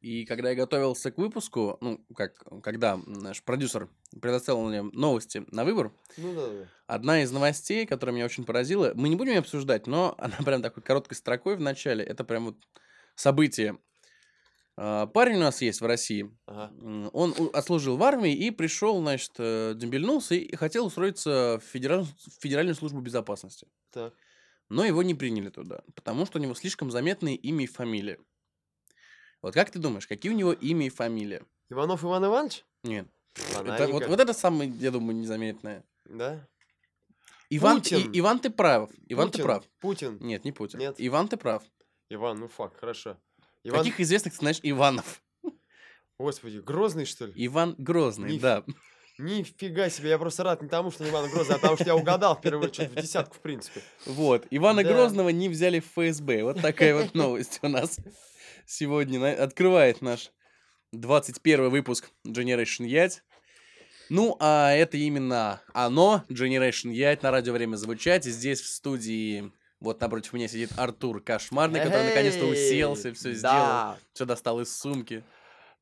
И когда я готовился к выпуску, ну, как, когда наш продюсер предоставил мне новости на выбор, Ну да, да. одна из новостей, которая меня очень поразила, мы не будем ее обсуждать, но она прям такой короткой строкой в начале, это прям вот событие. А, Парень у нас есть в России, Ага. Он отслужил в армии и пришел, значит, э, дембельнулся и хотел устроиться в, федераль- в Федеральную службу безопасности. Так. Но его не приняли туда, потому что у него слишком заметные имя и фамилия. Вот как ты думаешь, какие у него имя и фамилия? Иванов Иван Иванович? Нет. Это, вот, вот это самое, я думаю, незаметное. Да? Иван, Путин. И- Иван, ты прав. Иван, ты Путин. прав. Путин. Нет, не Путин. Нет. Иван, ты прав. Иван, ну факт, хорошо. Иван, Каких известных ты знаешь Иванов? господи, Грозный, что ли? Иван Грозный, Ниф- да. Нифига себе, я просто рад не тому, что не Иван Грозный, а потому что я угадал впервые что-то в десятку, в принципе. Вот. Ивана Да. Грозного не взяли в ФСБ. Вот такая вот новость у нас сегодня открывает наш 21 выпуск Generation Yacht. Ну, а это именно оно, Generation Yacht, на радио «Время звучать». Здесь в студии, вот напротив меня сидит Артур Кошмарный, который наконец-то уселся, все сделал, все достал из сумки.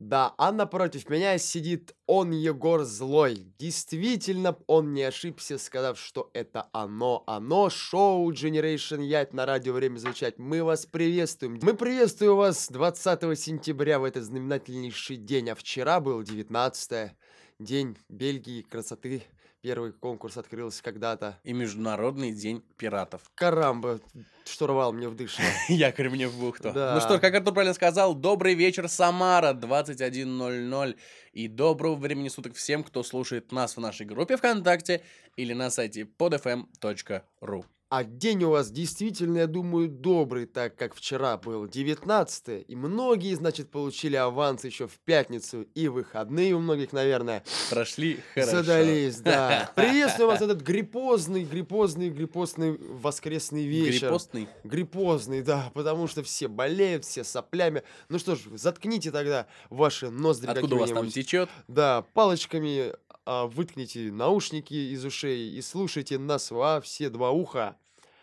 Да, а напротив меня сидит он, Егор Злой. Действительно, он не ошибся, сказав, что это оно, оно, шоу Generation Yacht на радио «Время звучать». Мы вас приветствуем. Мы приветствуем вас 20 сентября в этот знаменательнейший день, а вчера был 19 день Бельгии, красоты. Первый конкурс открылся когда-то. И Международный день пиратов. Карамба, что рвал мне в дышло. Якорь мне в бухту. Да. Ну что, как Артур правильно сказал, добрый вечер, Самара, 21.00. И доброго времени суток всем, кто слушает нас в нашей группе ВКонтакте или на сайте podfm.ru. А день у вас действительно, я думаю, добрый, так как вчера был 19 и многие, значит, получили аванс еще в пятницу, и выходные у многих, наверное, Прошли хорошо. задались, да. Приветствую вас этот гриппозный, гриппозный, гриппозный воскресный вечер. Гриппостный. Гриппозный, да, потому что все болеют, все соплями. Ну что ж, заткните тогда ваши ноздри Откуда у вас там течет? да, палочками а, выткните наушники из ушей и слушайте нас во все два уха.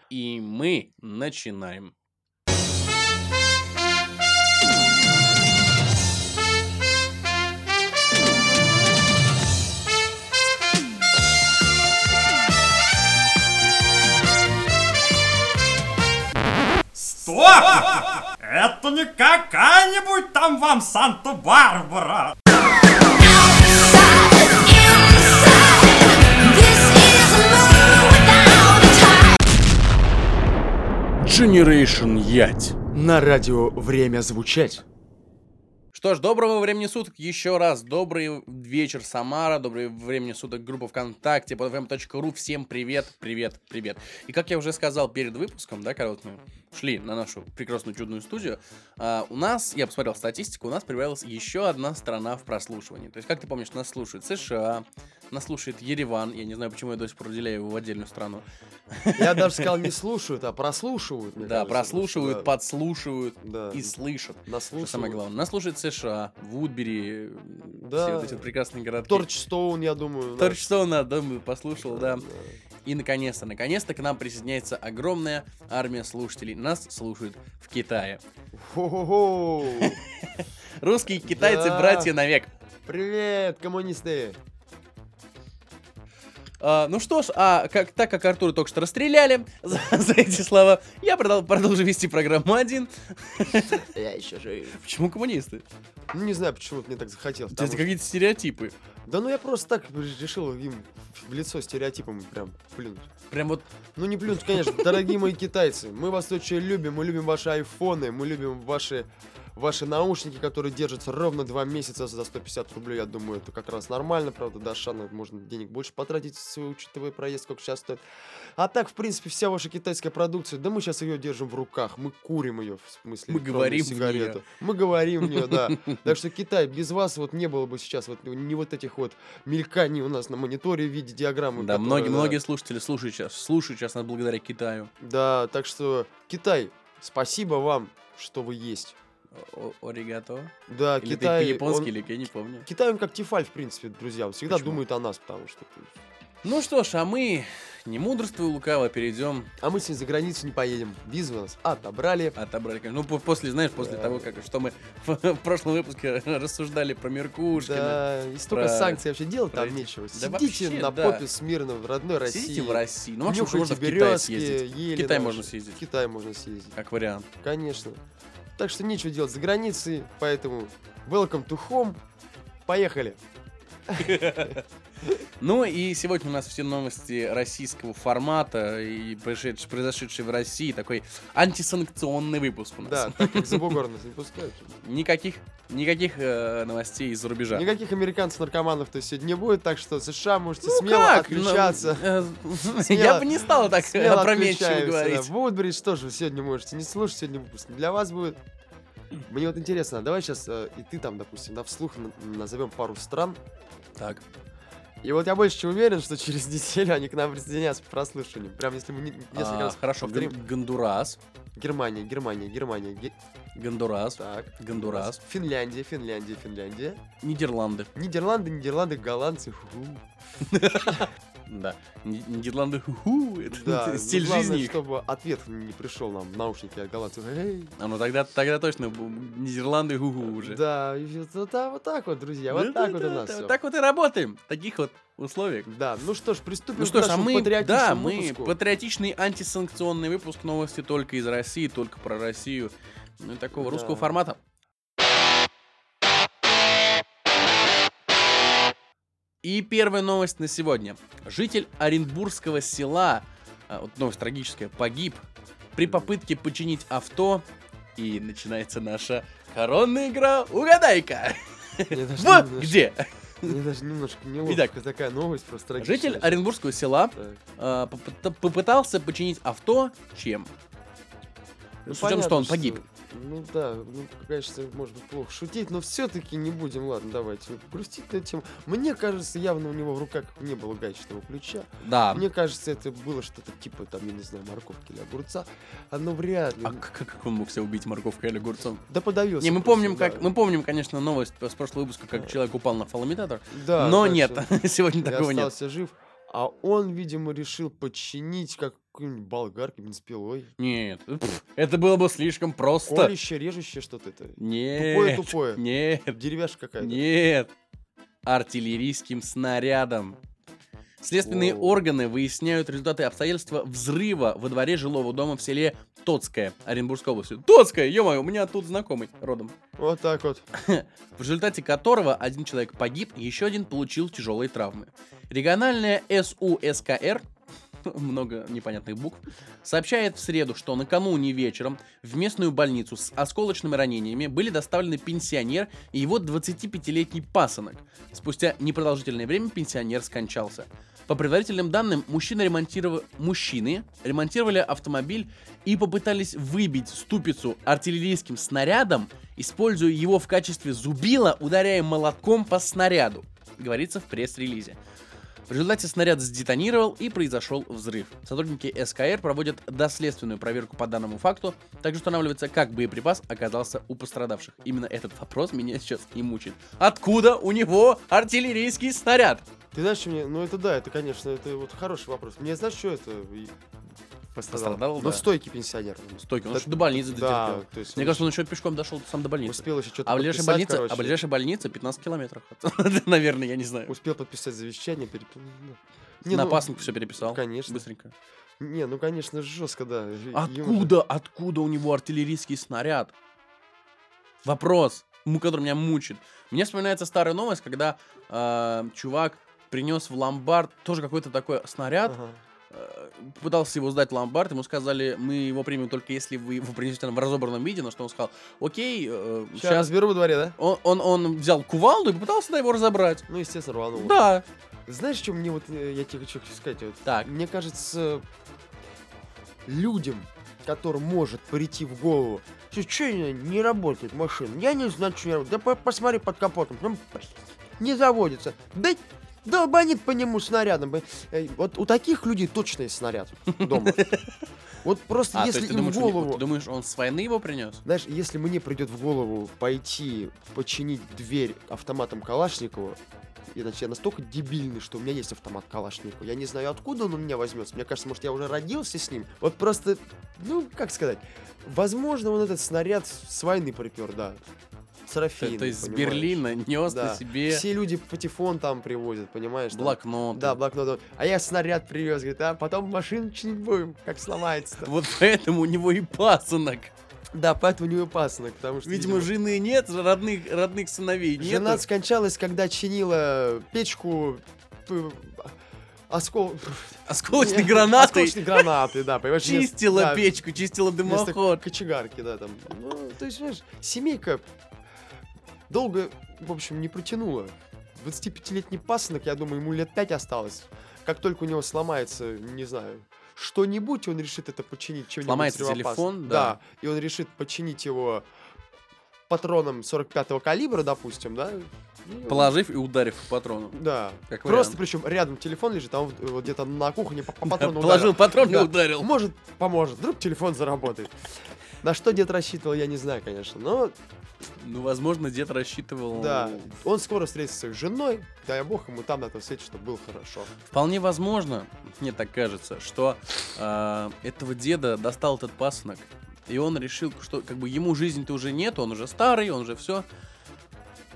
И мы начинаем. Стоп! Это не какая-нибудь там вам Санта-Барбара! Generation Ять. На радио время звучать. Что ж, доброго времени суток еще раз. Добрый вечер, Самара. Доброе времени суток, группа ВКонтакте, podfm.ru. Всем привет, привет, привет. И как я уже сказал перед выпуском, да, когда вот мы шли на нашу прекрасную чудную студию, а, у нас, я посмотрел статистику, у нас прибавилась еще одна страна в прослушивании. То есть, как ты помнишь, нас слушает США, нас слушает Ереван. Я не знаю, почему я до сих пор выделяю его в отдельную страну. Я даже сказал, не слушают, а прослушивают. Да, кажется, прослушивают, потому подслушивают что, да, и слышат. Что наслушивают. самое главное, нас слушает США, Вудбери, Да. все вот эти вот прекрасные городки. Торчстоун, я думаю. да. Торчстоун, да, думаю, послушал, да. Да. И наконец-то, наконец-то к нам присоединяется огромная армия слушателей. Нас слушают в Китае. Русские китайцы, Да. братья навек. Привет, коммунисты. А, ну что ж, а как, так как Артура только что расстреляли за, за эти слова, я продол- продолжу вести программу один. Я еще жив. Почему коммунисты? Ну, не знаю, почему мне так захотелось. Это какие-то стереотипы. Да ну я просто так решил им в лицо стереотипом прям плюнуть. Прям вот Ну не плюнуть, конечно, дорогие мои китайцы. Мы вас очень любим, мы любим ваши айфоны, мы любим ваши, ваши наушники, которые держатся ровно два месяца за 150 рублей. Я думаю, это как раз нормально, правда, до Ашана можно денег больше потратить, учитывая проезд, сколько сейчас стоит. А так, в принципе, вся ваша китайская продукция, да мы сейчас ее держим в руках, мы курим ее, в смысле, Мы говорим в сигарету. неё. Мы говорим в нее, да. Так что Китай, без вас вот не было бы сейчас вот ни вот этих вот мельканий у нас на мониторе в виде диаграммы. Да, многие, многие слушатели слушают сейчас, слушают сейчас нас благодаря Китаю. Да, так что, Китай, спасибо вам, что вы есть. Оригато. Да, Или Китай, ты по-японски, он- или я не помню. Китай, он как Тефаль, в принципе, друзья, он всегда Почему? думает о нас, потому что... Ну что ж, а мы, не мудрствуя лукаво, перейдем, А мы сегодня за границу не поедем. Визу нас отобрали. отобрали, конечно, ну, по- после, знаешь, после Да. того, как, что мы в прошлом выпуске рассуждали про Меркушкина. Да, и столько про- санкций вообще делать там про- нечего. Да Сидите вообще, на да. попе смирно в родной России. Сидите в России. Ну, вообще, можно в Китай съездить. ели В Китай можно съездить, В Китай можно съездить. как вариант. Конечно. Так что нечего делать за границей, поэтому welcome to home. Поехали. Ну и сегодня у нас все новости российского формата и произошедшие, в России. Такой антисанкционный выпуск у нас. Да, так как за бугор нас не пускают. Никаких, никаких э, новостей из-за рубежа. Никаких американцев-наркоманов то сегодня не будет, так что США можете Ну смело как? Ну, отключаться. э, Смело- Я бы не стал так опрометчиво отключаемся, да. говорить. Вудбридж тоже сегодня можете не слушать, сегодня выпуск для вас будет. Мне вот интересно, давай сейчас и ты там, допустим, да, вслух назовем пару стран. Так. И вот я больше чем уверен, что через неделю они к нам присоединятся по прослушиванию. Прям если мы не- несколько А, раз Хорошо, повторим. Гон- Гондурас. Германия, Германия, Германия. Ге- Гондурас. Так. Гондурас. Финляндия, Финляндия, Финляндия. Нидерланды. Нидерланды, Нидерланды, голландцы. ху-ху. Да. Ни- Нидерланды. ху-ху, это Да, стиль главное, жизни. чтобы ответ не пришел нам в наушники от голландцев. Эй. А ну тогда, тогда точно Нидерланды гу уже. Да, да, вот так вот, друзья, вот так вот у нас Да, всё. Так вот и работаем. В таких вот условиях. Да, ну что ж, приступим Ну что к ж, а нашему мы, патриотичному да, мы выпуску. патриотичный антисанкционный выпуск новости только из России, только про Россию. Ну и такого Да. русского формата. И первая новость на сегодня. Житель Оренбургского села, а, вот новость трагическая, погиб при попытке починить авто. И начинается наша коронная игра «Угадай-ка!» Вот где! Мне даже немножко неловко. Итак, такая новость просто трагичная. Житель Оренбургского села а, попыта- попытался починить авто чем? Ну, С учетом, что он погиб. Ну да, ну, конечно, может быть плохо шутить, но все-таки не будем, ладно, давайте грустить на тему. Мне кажется, явно у него в руках не было гаечного ключа. Да. Мне кажется, это было что-то типа, там, я не знаю, морковки или огурца. Оно вряд ли. А как, как он мог себя убить морковкой или огурцом? Да подавился. Не, мы просто, помним, да. как мы помним, конечно, новость с прошлого выпуска, как человек упал на фалоимитатор, Да, но так нет, сегодня такого нет. остался жив. А он, видимо, решил починить как какой-нибудь болгаркой, бензопилой. Нет, пф, это было бы слишком просто. Колюще, режущее что-то это. Нет, Тупое-тупое. нет, Деревяшка какая-то. нет. Артиллерийским снарядом. Следственные О. органы выясняют результаты обстоятельства взрыва во дворе жилого дома в селе Тоцкое, Оренбургской области. Тоцкое, ё у меня тут знакомый родом. Вот так вот. в результате которого один человек погиб, еще один получил тяжелые травмы. Региональная СУСКР, много непонятных букв, сообщает в среду, что накануне вечером в местную больницу с осколочными ранениями были доставлены пенсионер и его 25-летний пасынок. Спустя непродолжительное время пенсионер скончался. По предварительным данным, мужчины, ремонтиров... мужчины ремонтировали автомобиль и попытались выбить ступицу артиллерийским снарядом, используя его в качестве зубила, ударяя молотком по снаряду, говорится в пресс-релизе. В результате снаряд сдетонировал и произошел взрыв. Сотрудники СКР проводят доследственную проверку по данному факту. Также устанавливается, как боеприпас оказался у пострадавших. Именно этот вопрос меня сейчас и мучает. Откуда у него артиллерийский снаряд? Ты знаешь, что мне... Ну это да, это, конечно, это вот хороший вопрос. Мне знаешь, что это пострадал? Пострадал, Но да. стойкий пенсионер. Стойки, он Да- же до больницы Да, дотерпел. то есть Мне он кажется, он еще пешком дошел сам до больницы. успел еще что-то А ближайшая больница, короче. а ближайшая больница 15 километров. Наверное, я не знаю. Успел подписать завещание. Перед... ну, Не, На ну, пасынку все переписал. конечно. Быстренько. Не, ну конечно, жестко, да. Ему же- Откуда, откуда у него артиллерийский снаряд? Вопрос, му- который меня мучит. Мне вспоминается старая новость, когда э, чувак принес в ломбард тоже какой-то такой снаряд, Ага. Э, пытался его сдать ломбард, ему сказали, мы его примем только если вы его принесете нам в разобранном виде, на что он сказал, окей, э, Сейчас сейчас... разберу во дворе, да? Он, он, он взял кувалду и попытался да, его разобрать. Ну, естественно, рванул. Да. Знаешь, что мне вот, э, я тебе хочу сказать? Вот, Так. Мне кажется, людям, которым может прийти в голову, что, что не работает машина? Я не знаю, что не работает. Да по- посмотри под капотом. Там не заводится. Да долбанит по нему снарядом. Вот у таких людей точно есть снаряд дома. Вот просто А, если им думаешь, в голову... ты думаешь, он с войны его принес? Знаешь, если мне придет в голову пойти починить дверь автоматом Калашникова, иначе я настолько дебильный, что у меня есть автомат Калашникова. Я не знаю, откуда он у меня возьмется. Мне кажется, может, я уже родился с ним. Вот просто, ну, как сказать, возможно, он этот снаряд с войны припер, да. С Рафины, То есть с? Берлина нес Да. на себе Все люди патефон там привозят, понимаешь? блокнот. Да, блокнот. А я снаряд привез, говорит, а потом машину чинить будем, как сломается-то. Вот поэтому у него и пасынок. Да, поэтому не опасно, потому что... Видимо, жены нет, родных, родных сыновей нет. Жена скончалась, когда чинила печку п- оскол... Осколочной Не, гранатой Осколочной гранаты, да, понимаешь? вместо- чистила да, печку, чистила дымоход. кочегарки, да, там. Ну, то есть, знаешь, семейка долго, в общем, не протянула. 25-летний пасынок, я думаю, ему лет 5 осталось. Как только у него сломается, не знаю, что-нибудь, он решит это починить. чем-нибудь Сломается телефон, да. И он решит починить его патроном 45-го калибра, допустим, да? Положив и ударив по патрону. Да. Как Просто вариант. причем рядом телефон лежит, а он вот где-то на кухне по, по Да, патрону Положил ударил. патрон и Да. ударил. Может, поможет. Вдруг телефон заработает. На что дед рассчитывал, я не знаю, конечно. Но Ну, возможно, дед рассчитывал... да, он скоро встретится с женой. Дай бог ему там на том свете, чтобы было хорошо. Вполне возможно, мне так кажется, что а, этого деда достал этот пасынок, и он решил, что как бы ему жизни-то уже нет, он уже старый, он уже все.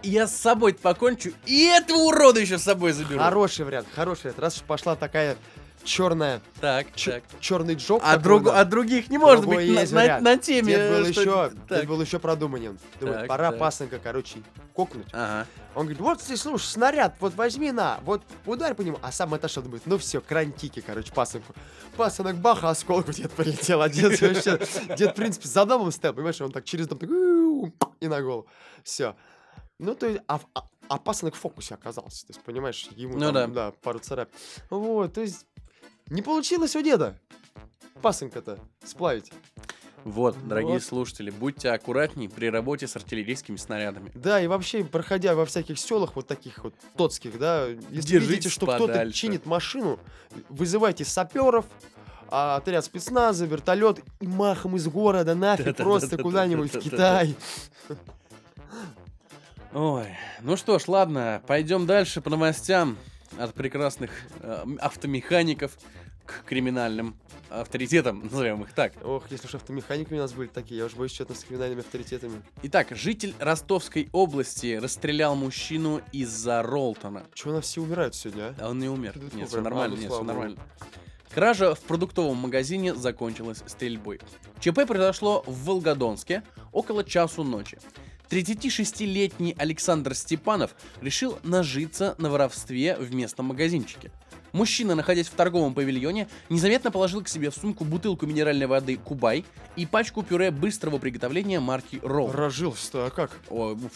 Я с собой покончу, и этого урода еще с собой заберу. Хороший вариант, хороший вариант. Раз уж пошла такая черная, Так, так. черный джок. А, друг, а других не может другой быть на, есть на- на теме. Дед был что- еще, так. дед был еще продуманен. Думает, Так, пора так. пасынка, короче, кокнуть. Ага. Он говорит, вот ты слушай, снаряд, вот возьми на, вот ударь по нему. А сам отошел, думает, ну все, крантики, короче, пасынку. Пасынок бах, а осколку дед полетел. А дед вообще, дед, в принципе, за домом стоял, понимаешь, он так через дом так, и на голову. Все. Ну, то есть, а, в- а, а пасынок в фокусе оказался. То есть, понимаешь, ему Ну там, да. пару царап. Вот, то есть, не получилось у деда пасынка-то сплавить. Вот, дорогие Вот. слушатели, будьте аккуратней при работе с артиллерийскими снарядами. Да, и вообще, проходя во всяких селах вот таких вот тотских, да, если Держитесь видите, что кто-то чинит машину, вызывайте саперов, а, отряд спецназа, вертолет и махом из города нафиг просто куда-нибудь в Китай. Ой, ну что ж, ладно, пойдем дальше по новостям от прекрасных э, автомехаников к криминальным авторитетам, назовем их так. Ох, если уж автомеханиками у нас были такие, я уж боюсь, что-то с криминальными авторитетами. Итак, житель Ростовской области расстрелял мужчину из-за Ролтона. Чего у нас все умирают сегодня, а? Он не умер. Фу, Нет, все нормально, а, ну, нет, все нормально. Кража в продуктовом магазине закончилась стрельбой. ЧП произошло в Волгодонске около часу ночи. 36-летний Александр Степанов решил нажиться на воровстве в местном магазинчике. Мужчина, находясь в торговом павильоне, незаметно положил к себе в сумку бутылку минеральной воды «Кубай» и пачку пюре быстрого приготовления марки «Ролл». Разжился-то, а как? Уф.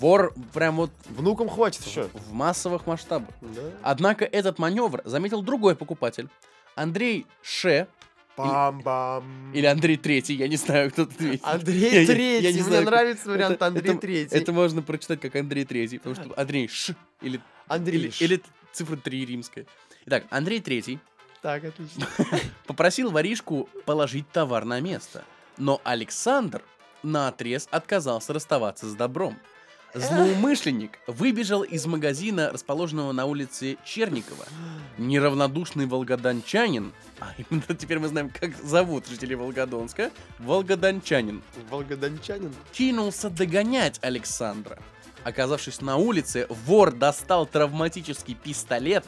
Вор прям вот Внукам хватит еще. в массовых масштабах. Да? Однако этот маневр заметил другой покупатель. Андрей Ше, Бам-бам. или Андрей Третий, я не знаю, кто тут есть. Андрей Я- я- я Третий. не Мне знаю, нравится вариант это- Андрей это- Третий. Это можно прочитать как Андрей Третий, потому что Андрей Ш или, Андрей. или, или цифра 3 римская. Итак, Андрей Третий Так, отлично. попросил воришку положить товар на место. Но Александр на отрез отказался расставаться с добром. Злоумышленник выбежал из магазина, расположенного на улице Черникова. Неравнодушный волгоданчанин, а именно теперь мы знаем, как зовут жителей Волгодонска, волгоданчанин, Волгодончанин. кинулся догонять Александра. Оказавшись на улице, вор достал травматический пистолет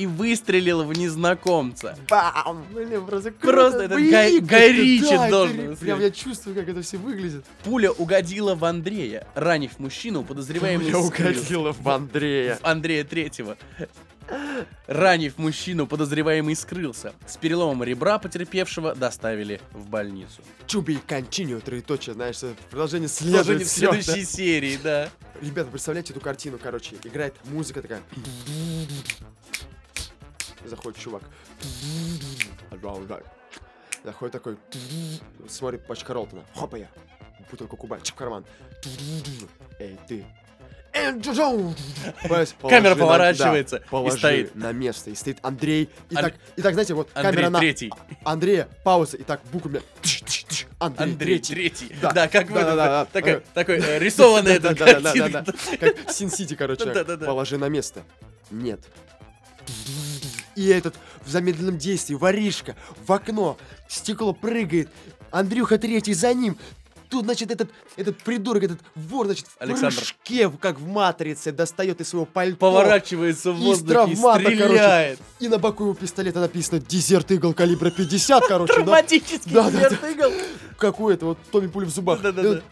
и выстрелил в незнакомца. Бам! Блин, просто Просто круто, это боевик Гай- Гай Ричи да, это должен быть. Прям я чувствую, как это все выглядит. Пуля угодила в Андрея, ранив мужчину, подозреваемый Я скрылся. угодила в Андрея. В Андрея Третьего. Ранив мужчину, подозреваемый скрылся. С переломом ребра потерпевшего доставили в больницу. Чуби континью, троеточие, знаешь, это продолжение Продолжение следует. в следующей серии, да. да. Ребята, представляете эту картину, короче, играет музыка такая. Заходит чувак. Заходит такой. Смотрит пачка Ролтона. Хопа я. Бутылку кубанчик в карман. Эй, ты. Камера поворачивается да, и положи стоит. на место. И стоит Андрей. И Ан- так, и так, знаете, вот Андрей камера на третий. Андрея, пауза, и так буквами. Андрей, Андрей третий. третий. Да. Да, как Да, этом, да, да, да. такой, Э, такой э, рисованный этот Да-да-да-да-да. картинка. Как Син-Сити, короче. Да-да-да. Положи на место. Нет. И этот в замедленном действии, воришка, в окно, стекло прыгает, Андрюха третий за ним. Тут, значит, этот, этот придурок, этот вор, значит, в Александр. прыжке, как в матрице, достает из своего пальто. Поворачивается в из воздухе и травмата, стреляет. короче. И на боку его пистолета написано «Дезерт игл калибра 50», короче. Травматический дезерт игл. Какой это, вот Томми пуля в зубах. Да-да-да. И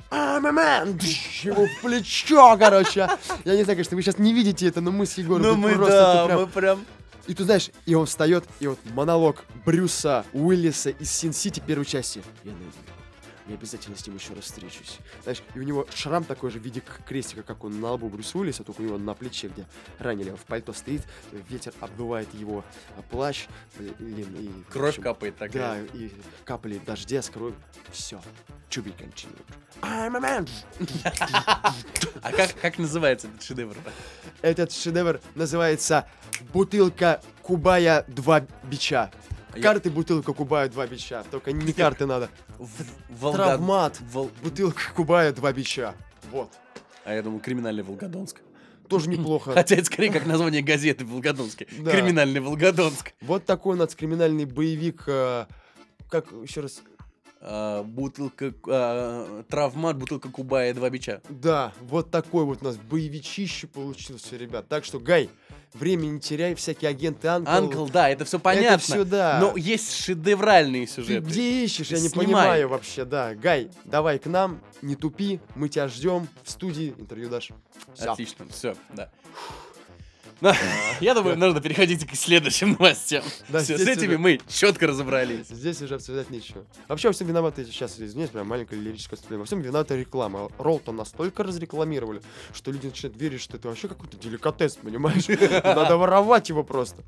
Его в плечо, короче. Я не знаю, конечно, вы сейчас не видите это, но мы с Егором Ну мы, просто да, мы прям... И ты знаешь, и он встает, и вот монолог Брюса Уиллиса из Син-Сити первой части. Я найду. Я обязательно с ним еще раз встречусь. Знаешь, и у него шрам такой же в виде крестика, как он на лбу Брюса Уиллиса, только у него на плече, где ранили, в пальто стоит, ветер обдувает его а, плащ. блин, и, Кровь общем, капает Да, такая. и капли дождя с кровью. Все. To be continued. I'm a man. А как, как называется этот шедевр? Этот шедевр называется «Бутылка Кубая два бича». Карты бутылка Кубая два бича. Только не карты надо. Волга- Травмат. Вол- Бутылка Кубая два бича. Вот. А я думал, криминальный Волгодонск. Тоже неплохо. Хотя это скорее как название газеты в Волгодонске. Да. Криминальный Волгодонск. Вот такой у нас криминальный боевик. э, Как еще раз? А, бутылка... а, травмат, бутылка Кубая, два бича. Да, вот такой вот у нас боевичище получился, ребят. Так что, Гай, времени не теряй, всякие агенты Анкл. Анкл, да, это все понятно. Это все, да. Но есть шедевральные Ты сюжеты. где ищешь? Я не Снимай. понимаю вообще, да. Гай, давай к нам, не тупи, мы тебя ждем в студии, интервью дашь. Всё. Отлично, все, да. Ну, Я думаю, нужно переходить к следующим новостям. С этими мы четко разобрались. Здесь уже обсуждать нечего. Вообще, во всем виноваты, сейчас извиняюсь, прям маленькое лирическое отступление. Во всем виновата реклама. Роллтон настолько разрекламировали, что люди начинают верить, что это вообще какой-то деликатес, понимаешь? Надо воровать его просто.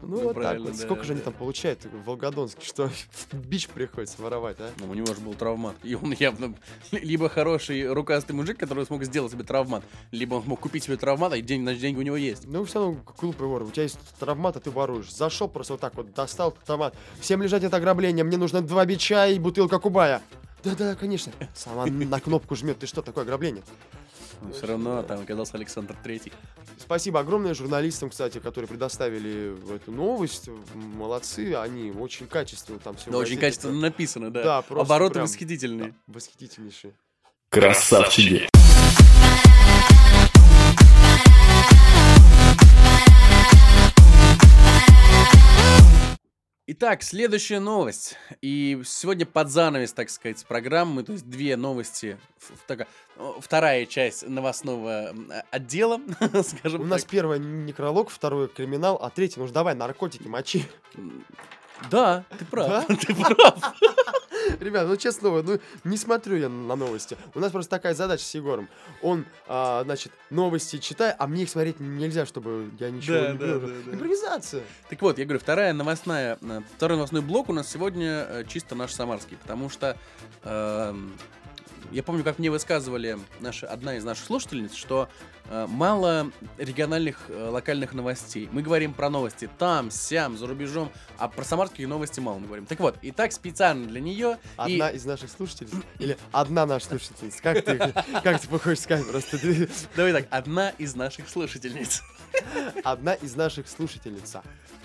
Ну, Ну, вот так вот. Сколько же они там получают в Волгодонске, что бич приходится воровать, а? Ну, у него же был травмат. И он явно либо хороший рукастый мужик, который смог сделать себе травмат, либо он смог купить себе травмат, и день, значит, деньги у него есть. Ну, все равно глупый вор. У тебя есть травмат, а ты воруешь. Зашел просто вот так вот, достал травмат. Всем лежать это ограбление, мне нужно два бича и бутылка Кубая. Да-да, конечно. Сама на кнопку жмет. Ты что, такое ограбление? Но все равно там оказался Александр Третий. Спасибо огромное журналистам, кстати, которые предоставили эту новость. Молодцы, они очень качественно там все. Да, очень качественно написано, да. Да, просто Обороты прям- восхитительные. Восхитительнейшие. Красавчики. Итак, следующая новость. И сегодня под занавес, так сказать, программы, то есть две новости, о, вторая часть новостного а- отдела, скажем У нас так. первый некролог, второй криминал, а третий, ну ж давай, наркотики, мочи. Да, ты прав, Да? ты прав. Ребят, ну честно, ну не смотрю я на новости. У нас просто такая задача с Егором. Он, а, значит, новости читает, а мне их смотреть нельзя, чтобы я ничего Да, не да, да, да. Импровизация. Так вот, я говорю, вторая новостная, э, второй новостной блок у нас сегодня э, чисто наш самарский, потому что эм, я помню, как мне высказывали наши, одна из наших слушательниц, что э, мало региональных э, локальных новостей. Мы говорим про новости там, сям, за рубежом, а про самарские новости мало мы говорим. Так вот, и так специально для нее и Одна из наших слушательниц? Или одна наша слушательница? Как ты, как ты хочешь сказать? Просто давай так, одна из наших слушательниц. одна из наших слушательница.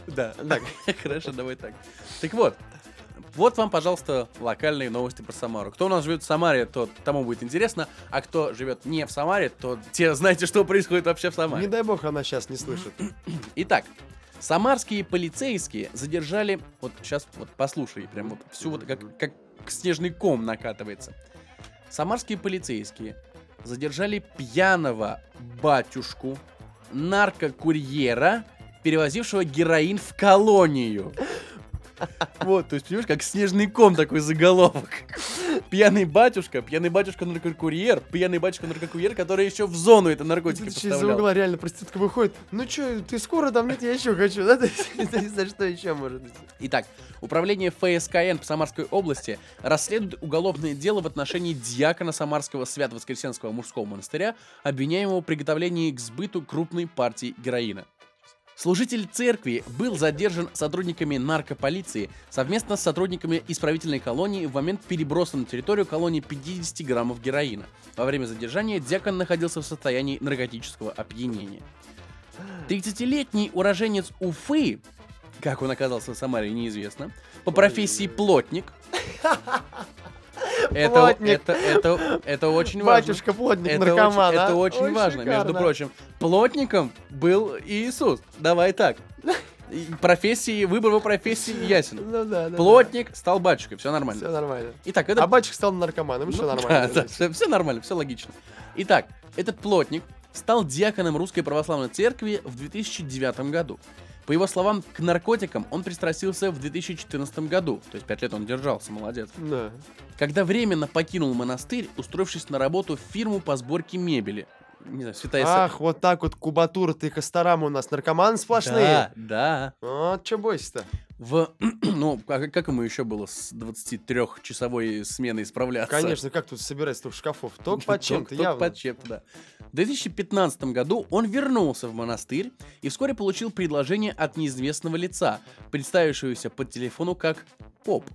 Да, Так, Хорошо, давай так. Так вот, вот вам, пожалуйста, локальные новости про Самару. Кто у нас живет в Самаре, то тому будет интересно, а кто живет не в Самаре, то те знаете, что происходит вообще в не Самаре. дай бог она сейчас не слышит. Итак, самарские полицейские задержали, вот сейчас вот послушай, прям вот всю вот как, как снежный ком накатывается. Самарские полицейские задержали пьяного батюшку, наркокурьера, перевозившего героин в колонию. Вот, то есть, понимаешь, как снежный ком такой заголовок. пьяный батюшка, пьяный батюшка наркокурьер, пьяный батюшка наркокурьер, который еще в зону это наркотики еще из-за поставлял. угла реально проститутка выходит. Ну чё, ты скоро там? Нет, я еще хочу, да? Знаю, что еще может быть. Итак, управление ФСКН по Самарской области расследует уголовное дело в отношении диакона Самарского Свято-Воскресенского мужского монастыря, обвиняемого в приготовлении к сбыту крупной партии героина. Служитель церкви был задержан сотрудниками наркополиции совместно с сотрудниками исправительной колонии в момент переброса на территорию колонии 50 граммов героина. Во время задержания диакон находился в состоянии наркотического опьянения. 30-летний уроженец Уфы, как он оказался в Самаре, неизвестно, по профессии плотник. Это, это, это, это очень важно. Батюшка плотник, Это наркоман, очень, а? это очень Ой, важно. Между шикарно. прочим, плотником был Иисус. Давай так. Профессии, выбор его профессии ясен. Ну да, да. Плотник стал батюшкой, все нормально. Все нормально. Итак, это А батюшка стал наркоманом, все ну, нормально. Да, все, нормально, все логично. Итак, этот плотник стал диаконом Русской Православной Церкви в 2009 году. По его словам, к наркотикам он пристрастился в 2014 году. То есть 5 лет он держался, молодец. Да. Когда временно покинул монастырь, устроившись на работу в фирму по сборке мебели. Не знаю, святая Ах, вот так вот кубатура ты Костарама у нас наркоманы сплошные. Да, да. Вот че бойся-то? В, ну, а как ему еще было с 23-часовой сменой справляться? Конечно, как тут собирать столько шкафов? Только под чем-то, явно. под чем-то, да. В 2015 году он вернулся в монастырь и вскоре получил предложение от неизвестного лица, представившегося по телефону как поп.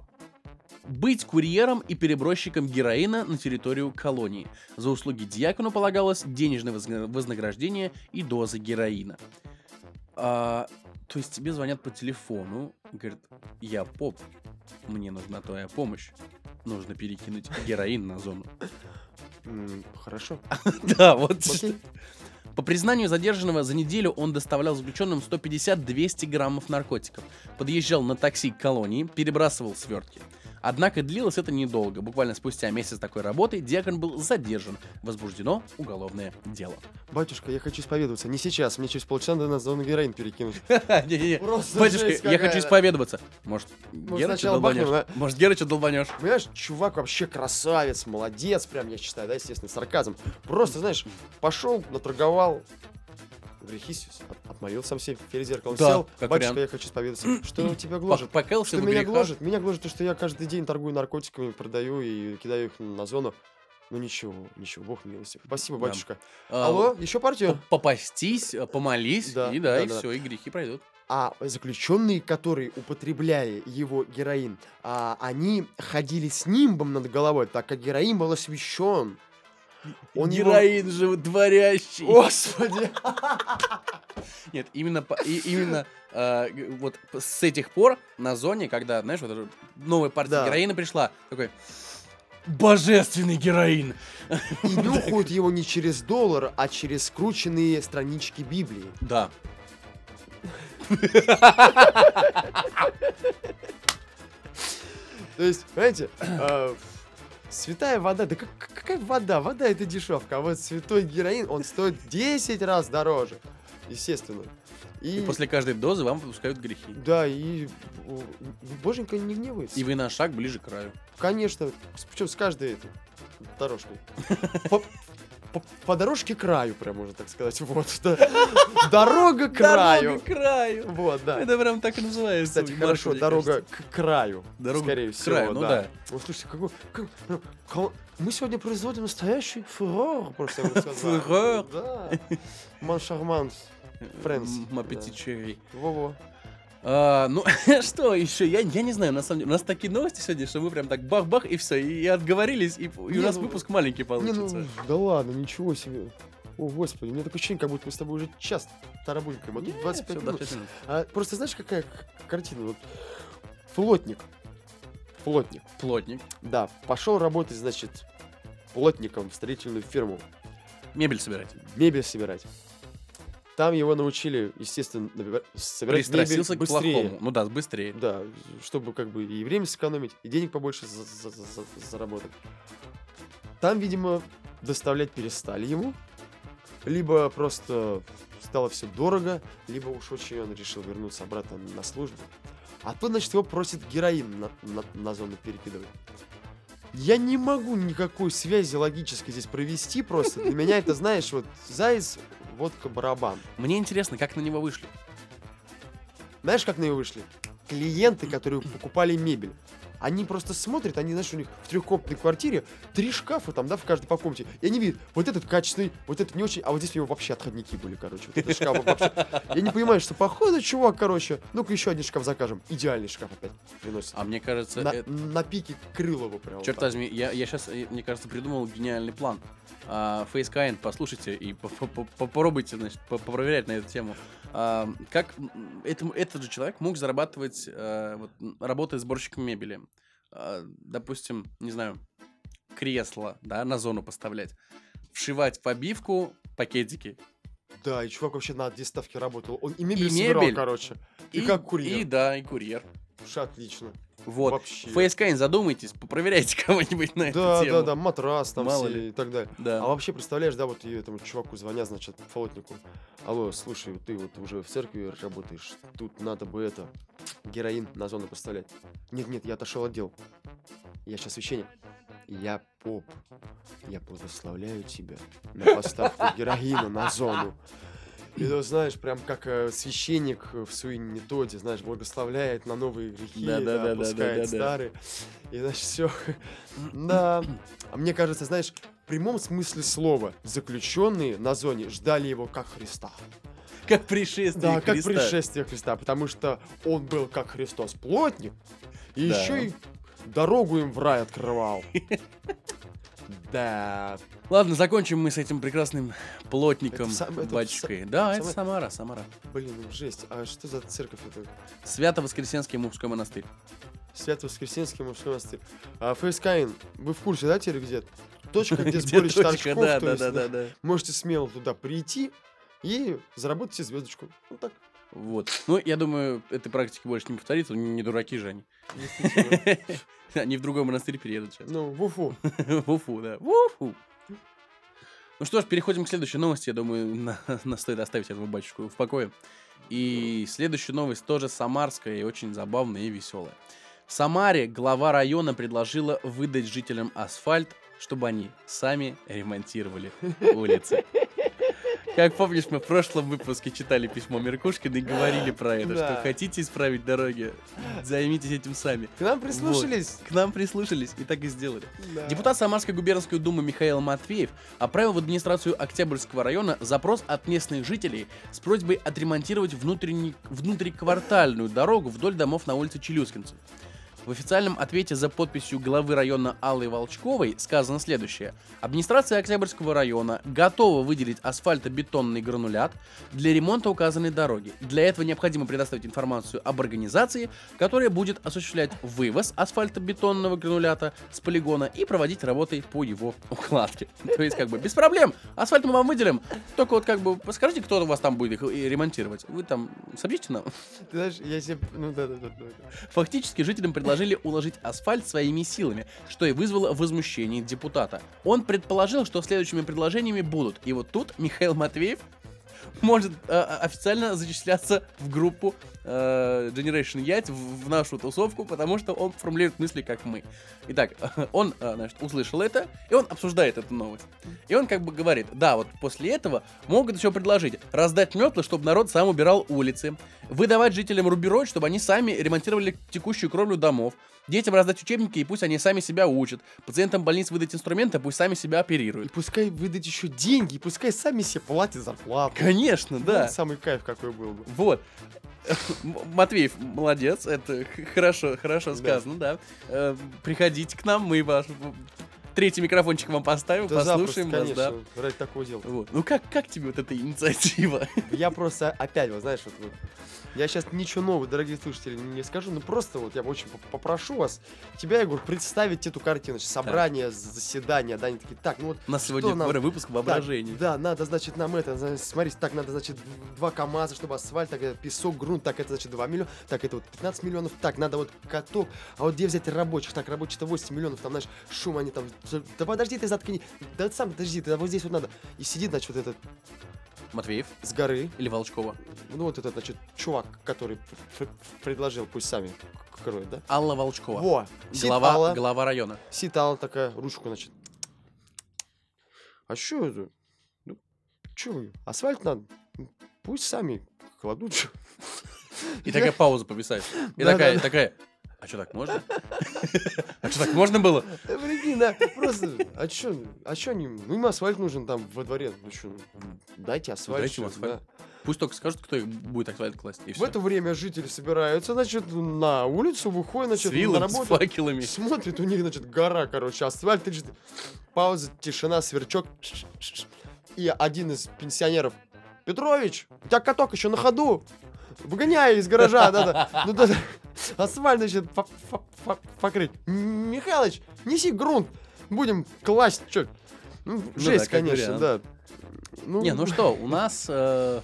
Быть курьером и перебросчиком героина на территорию колонии. За услуги диакону полагалось денежное возна- вознаграждение и доза героина. А, то есть тебе звонят по телефону, говорят, я поп, мне нужна твоя помощь. Нужно перекинуть героин на зону. Хорошо. Да, вот. По признанию задержанного, за неделю он доставлял заключенным 150-200 граммов наркотиков, подъезжал на такси к колонии, перебрасывал свертки. Однако длилось это недолго. Буквально спустя месяц такой работы диакон был задержан. Возбуждено уголовное дело. Батюшка, я хочу исповедоваться. Не сейчас, мне через полчаса надо на зону героин перекинуть. Не-не-не. Батюшка, я хочу исповедоваться. Может, Герыча долбанешь? Может, Герыча долбанешь? Понимаешь, чувак вообще красавец, молодец, прям я считаю, да, естественно, сарказм. Просто, знаешь, пошел, наторговал, грехи отмолил сам себе перед зеркалом, Да, сел, как батюшка, вариант. я хочу исповедоваться. Что тебя гложет? Покаялся Что меня грехах? гложет? Меня гложет то, что я каждый день торгую наркотиками, продаю и кидаю их на зону. Ну ничего, ничего, бог милости. Спасибо, Да. батюшка. А, Алло, еще партию? Попастись, э, помолись, Да, и да, да, и да. все, и грехи пройдут. А заключенные, которые употребляли его героин, а, они ходили с нимбом над головой, так как героин был освящен. Он его- Героин животворящий. Господи! Нет, именно, по- и- именно э, вот с этих пор на зоне, когда, знаешь, вот новая партия Да. героина пришла, такой божественный героин. И нюхают его не через доллар, а через скрученные странички Библии. Да. То есть, понимаете, э, святая вода, да как- какая вода? Вода это дешевка, а вот святой героин, он стоит 10 раз дороже. Естественно. И, И после каждой дозы вам выпускают грехи. Да, и боженька не гневается. И вы на шаг ближе к краю. Конечно, причем с каждой этой дорожкой. По, по- дорожке краю, прям можно так сказать. Вот, да. Дорога к краю. Дорога к краю. Вот, да. Это прям так и называется. Кстати, хорошо, маршруте, дорога кажется. к краю. Дорога скорее к всего, краю, ну да. Вот слушайте, какой, как- ну, мы сегодня производим настоящий фурор, просто я бы сказал. Фурор. Да. Ман шарман. Фрэнс. М, аппетит черри. Во-во. А, ну, что еще? Я, я не знаю, на самом деле. У нас такие новости сегодня, что мы прям так бах-бах и все, и, отговорились, и, и у Не, нас ну, выпуск маленький Не, получится. ну, да ладно, ничего себе. О, господи, у меня такое ощущение, как будто мы с тобой уже час тарабулькаем, а тут Не, 25 всё, минут. 25 минут. А просто знаешь, какая картина? Вот плотник. Плотник. Плотник. Да, пошел работать, значит, плотником в строительную фирму. Мебель собирать. Мебель собирать. Там его научили, естественно, собирать мебель к быстрее. плохому. Ну да, быстрее. Да, чтобы как бы и время сэкономить, и денег побольше за- за- за- за- заработать. Там, видимо, доставлять перестали ему, либо просто стало все дорого, либо уж очень он решил вернуться обратно на службу. А то, значит, его просит героин на, на- на зону перекидывать. Я не могу никакой связи логической здесь провести просто. Для меня это, знаешь, вот заяц, водка, барабан. Мне интересно, как на него вышли. Знаешь, как на него вышли? Клиенты, которые покупали мебель. Они просто смотрят, они, знаешь, у них в трехкомнатной квартире три шкафа там, да, в каждой по комнате. И они видят, вот этот качественный, вот этот не очень, а вот здесь у него вообще отходники были, короче. Вот этот шкаф вообще. Я не понимаю, что походу, чувак, короче, ну-ка еще один шкаф закажем. Идеальный шкаф опять приносит. А мне кажется, На, это- на пике Крылова прям. Черт возьми, я, я сейчас, мне кажется, придумал гениальный план. А, Фейскайн, послушайте и по- по- по- попробуйте, значит, по- попроверять на эту тему. А, как этому, этот же человек мог зарабатывать, а, вот, работая сборщиком мебели? А, допустим, не знаю, кресло, да, на зону поставлять. Вшивать в обивку пакетики. Да, и чувак вообще на доставке работал. Он и мебель И собирал, мебель, короче. И как курьер. И да, и курьер. Уж отлично. Вот. Вообще. Фейскайн, задумайтесь, попроверяйте кого-нибудь на эту Да, тему. да, да, матрас там Мало все ли. и так далее. Да. А вообще, представляешь, да, вот и этому чуваку звонят, значит, флотнику. Алло, слушай, ты вот уже в церкви работаешь, тут надо бы это, героин на зону поставлять. Нет-нет, я отошел от дел. Я сейчас священник. Я поп. Я благословляю тебя на поставку героина на зону. И ты знаешь, прям как э, священник в Суине Тоде, знаешь, благословляет на новые грехи, Да, да, да, да, да, опускает да, да. старые. И значит, все. Да. А мне кажется, знаешь, в прямом смысле слова заключенные на зоне ждали его как Христа. Как пришествие Да, как Христа. пришествие Христа, потому что он был как Христос плотник, и Да. еще и дорогу им в рай открывал. Да. Ладно, закончим мы с этим прекрасным плотником, Это сам- это батюшкой. Са- Да, это Сама- Самара, Самара. Блин, ну жесть. А что за церковь это? Свято-Воскресенский мужской монастырь. Свято-Воскресенский мужской монастырь. А, Фейскайн, вы в курсе, да, теперь где? Точка, где сборище торчков, да, да, да, да, можете смело туда прийти и заработать себе звездочку. Вот так. Вот. Ну, я думаю, этой практики больше не повторится. Не дураки же они. Они в другой монастырь переедут сейчас. Ну, в Уфу. В Уфу, да. В Уфу. Ну что ж, переходим к следующей новости. Я думаю, на, на стоит оставить этого батюшку в покое. И следующая новость тоже самарская и очень забавная и веселая. В Самаре глава района предложила выдать жителям асфальт, чтобы они сами ремонтировали улицы. Как помнишь, мы в прошлом выпуске читали письмо Меркушкина и говорили про это, что Да. хотите исправить дороги, займитесь этим сами. К нам прислушались. К нам прислушались и так и сделали. Да. Депутат Самарской губернской думы Михаил Матвеев отправил в администрацию Октябрьского района запрос от местных жителей с просьбой отремонтировать внутренний, внутриквартальную дорогу вдоль домов на улице Челюскинцев. В официальном ответе за подписью главы района Аллы Волчковой сказано следующее. Администрация Октябрьского района готова выделить асфальтобетонный гранулят для ремонта указанной дороги. Для этого необходимо предоставить информацию об организации, которая будет осуществлять вывоз асфальтобетонного гранулята с полигона и проводить работы по его укладке. То есть, как бы, без проблем. Асфальт мы вам выделим. Только вот, как бы, скажите, кто у вас там будет их э, ремонтировать. Вы там сообщите нам. Ты знаешь, я себе... Ну да, да, да. Фактически жителям предложили уложить асфальт своими силами, что и вызвало возмущение депутата. Он предположил, что следующими предложениями будут. И вот тут Михаил Матвеев может э, официально зачисляться в группу э, Generation в, в нашу тусовку, потому что он формулирует мысли, как мы. Итак, он, э, значит, услышал это, и он обсуждает эту новость. И он как бы говорит, да, вот после этого могут еще предложить раздать метлы, чтобы народ сам убирал улицы, выдавать жителям рубероид, чтобы они сами ремонтировали текущую кровлю домов, детям раздать учебники, и пусть они сами себя учат, пациентам больниц выдать инструменты, пусть сами себя И оперируют. пускай выдать еще деньги, и пускай сами себе платят зарплату. Конечно, да. Вот Самый кайф какой был бы. Вот. Матвеев, молодец, это хорошо, хорошо Да. сказано, да. Э, Приходите к нам, мы ваш третий микрофончик вам поставим, Да послушаем запросто, вас, да. конечно, ради такого дела. Вот. Ну как, как тебе вот эта инициатива? Я просто опять, вот знаешь, вот, вот, я сейчас ничего нового, дорогие слушатели, не скажу, но просто вот я очень поп- попрошу вас, тебя, Егор, представить эту картину, значит, собрание, заседание, да, они такие, так, ну вот, У нас сегодня нам- выпуск так, воображения. да, надо, значит, нам это, зна- смотрите, так, надо, значит, два КАМАЗа, чтобы асфальт, так, это песок, грунт, так, это, значит, 2 миллиона, так, это вот 15 миллионов, так, надо вот каток, а вот где взять рабочих, так, рабочих-то 8 миллионов, там, знаешь, шум, они там, да подожди, ты заткни, да сам подожди, ты вот здесь вот надо, и сидит, значит, вот этот Матвеев с горы. или Волчкова? Ну, вот этот, значит, чувак, который предложил, пусть сами кроют, да? Алла Волчкова. Во! Глава, Алла, глава района. сидит Алла такая, ручку, значит. А что это? Ну, чё, асфальт надо? Пусть сами кладут. И такая пауза повисает. И такая, такая, а что так можно? А что так можно было? Да, прикинь, да, просто, а чё, а чё не, ну им асфальт нужен там во дворе, ну чё, дайте асфальт. Дайте асфальт. Пусть только скажут, кто их будет асфальт класть. И В это время жители собираются, значит, на улицу, выходят, значит, С на вилами, с работу. факелами. Смотрит, у них, значит, гора, короче, асфальт лежит. Пауза, тишина, сверчок. И один из пенсионеров. Петрович, у тебя каток еще на ходу. Выгоняй из гаража, надо. Ну, да, да. Асфальт, значит, по- по- по- покрыть. Михалыч, неси грунт. Будем класть. Чё? Ну, да, жесть, как конечно, да. вариант. Не, ну что, у нас э,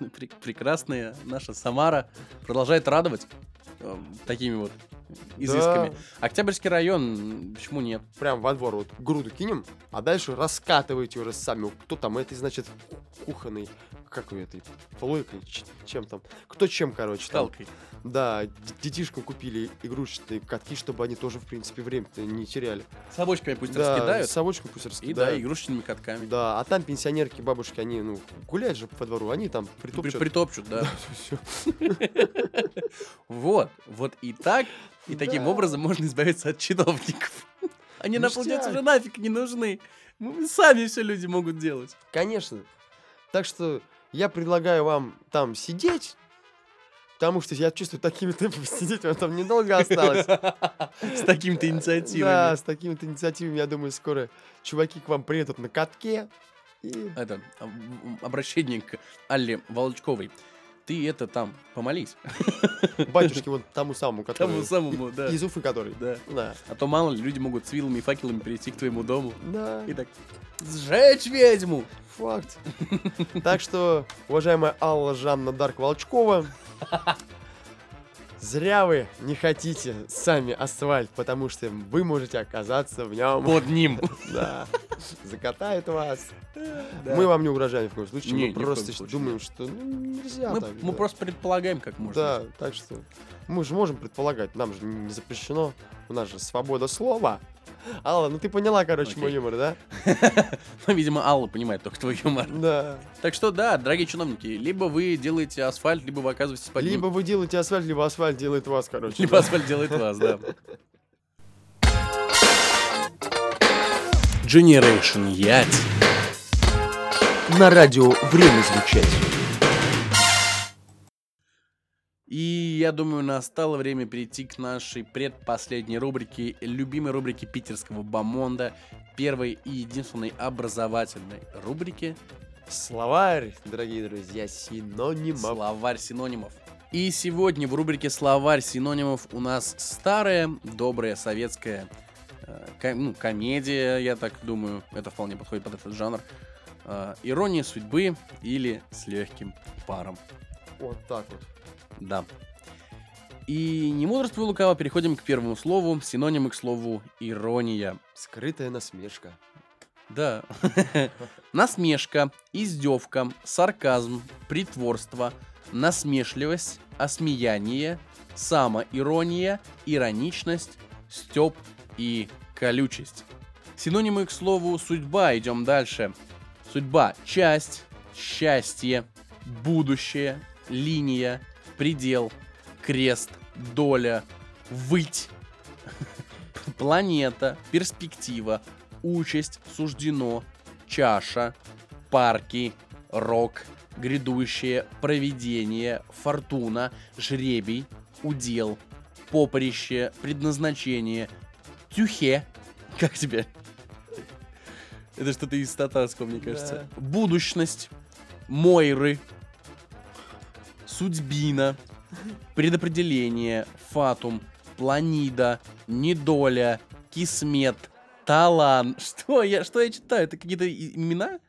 пре- прекрасная наша Самара продолжает радовать э, такими вот изысками. Октябрьский район, почему нет? прям во двор вот груду кинем, а дальше раскатываете уже сами. Кто там, это значит кухонный, как вы этой, плойкой, чем там, кто чем, короче, там. Да, детишкам купили игрушечные катки, чтобы они тоже, в принципе, время-то не теряли. Совочками пусть да, раскидают. совочком пусть И да, раскидают. игрушечными катками. Да, а там пенсионерки, бабушки, они, ну, гуляют же по двору, они там При- притопчут. Притопчут, да. Вот, вот и так, и таким образом можно избавиться от чиновников. Они нам, Ништяк. получается, уже нафиг не нужны. Мы сами все люди могут делать. Конечно. Так что я предлагаю вам там сидеть, потому что я чувствую, такими темпами сидеть вам там недолго осталось. С такими-то Да, инициативами. с такими-то инициативами, я думаю, скоро чуваки к вам приедут на катке. И Это обращение к Алле Волчковой. Ты это там помолись. батюшке вот тому самому, Тому который... самому, да. Из Уфы который. Да. Да. А то мало ли, люди могут с вилами и факелами перейти к твоему дому. Да, И так, сжечь ведьму! факт. Так что, уважаемая Алла Жанна Дарк Волчкова, зря вы не хотите сами асфальт, потому что вы можете оказаться в нем. Под ним. Да. Закатают вас. Да. Мы вам не угрожаем в коем случае. Не, мы просто случае, думаем, что ну, нельзя Мы, так. мы да. просто предполагаем, как можно. Да, так что мы же можем предполагать, нам же не запрещено, у нас же свобода слова. Алла, ну ты поняла, короче, мой Окей. юмор, да? Ну, видимо, Алла понимает только твой юмор. Да. Так что да, дорогие чиновники, либо вы делаете асфальт, либо вы оказываетесь под ним. Либо вы делаете асфальт, либо асфальт делает вас, короче. Либо да. асфальт делает вас, да. Generation Ять. На радио время звучать. И я думаю, настало время перейти к нашей предпоследней рубрике, любимой рубрике питерского бомонда, первой и единственной образовательной рубрике Словарь, дорогие друзья, синонимов. Словарь синонимов. И сегодня в рубрике Словарь синонимов у нас старая, добрая советская э, ко- ну, комедия, я так думаю, это вполне подходит под этот жанр. Э, Ирония судьбы или с легким паром. Вот так вот. Да. И не мудрствуя лукаво, переходим к первому слову, синонимы к слову ирония. Скрытая насмешка. Да. Насмешка, издевка, сарказм, притворство, насмешливость, осмеяние, самоирония, ироничность, стёб и колючесть. Синонимы к слову судьба. Идем дальше. Судьба – часть, счастье, будущее, линия, предел, крест, доля, выть, планета, перспектива, участь, суждено, чаша, парки, рок, грядущее, провидение, фортуна, жребий, удел, поприще, предназначение, тюхе. Как тебе? Это что-то из татарского, мне кажется. Будущность, Мойры, Судьбина, Предопределение, Фатум, Планида, Недоля, Кисмет, Талан. Что я, что я читаю? Это какие-то имена?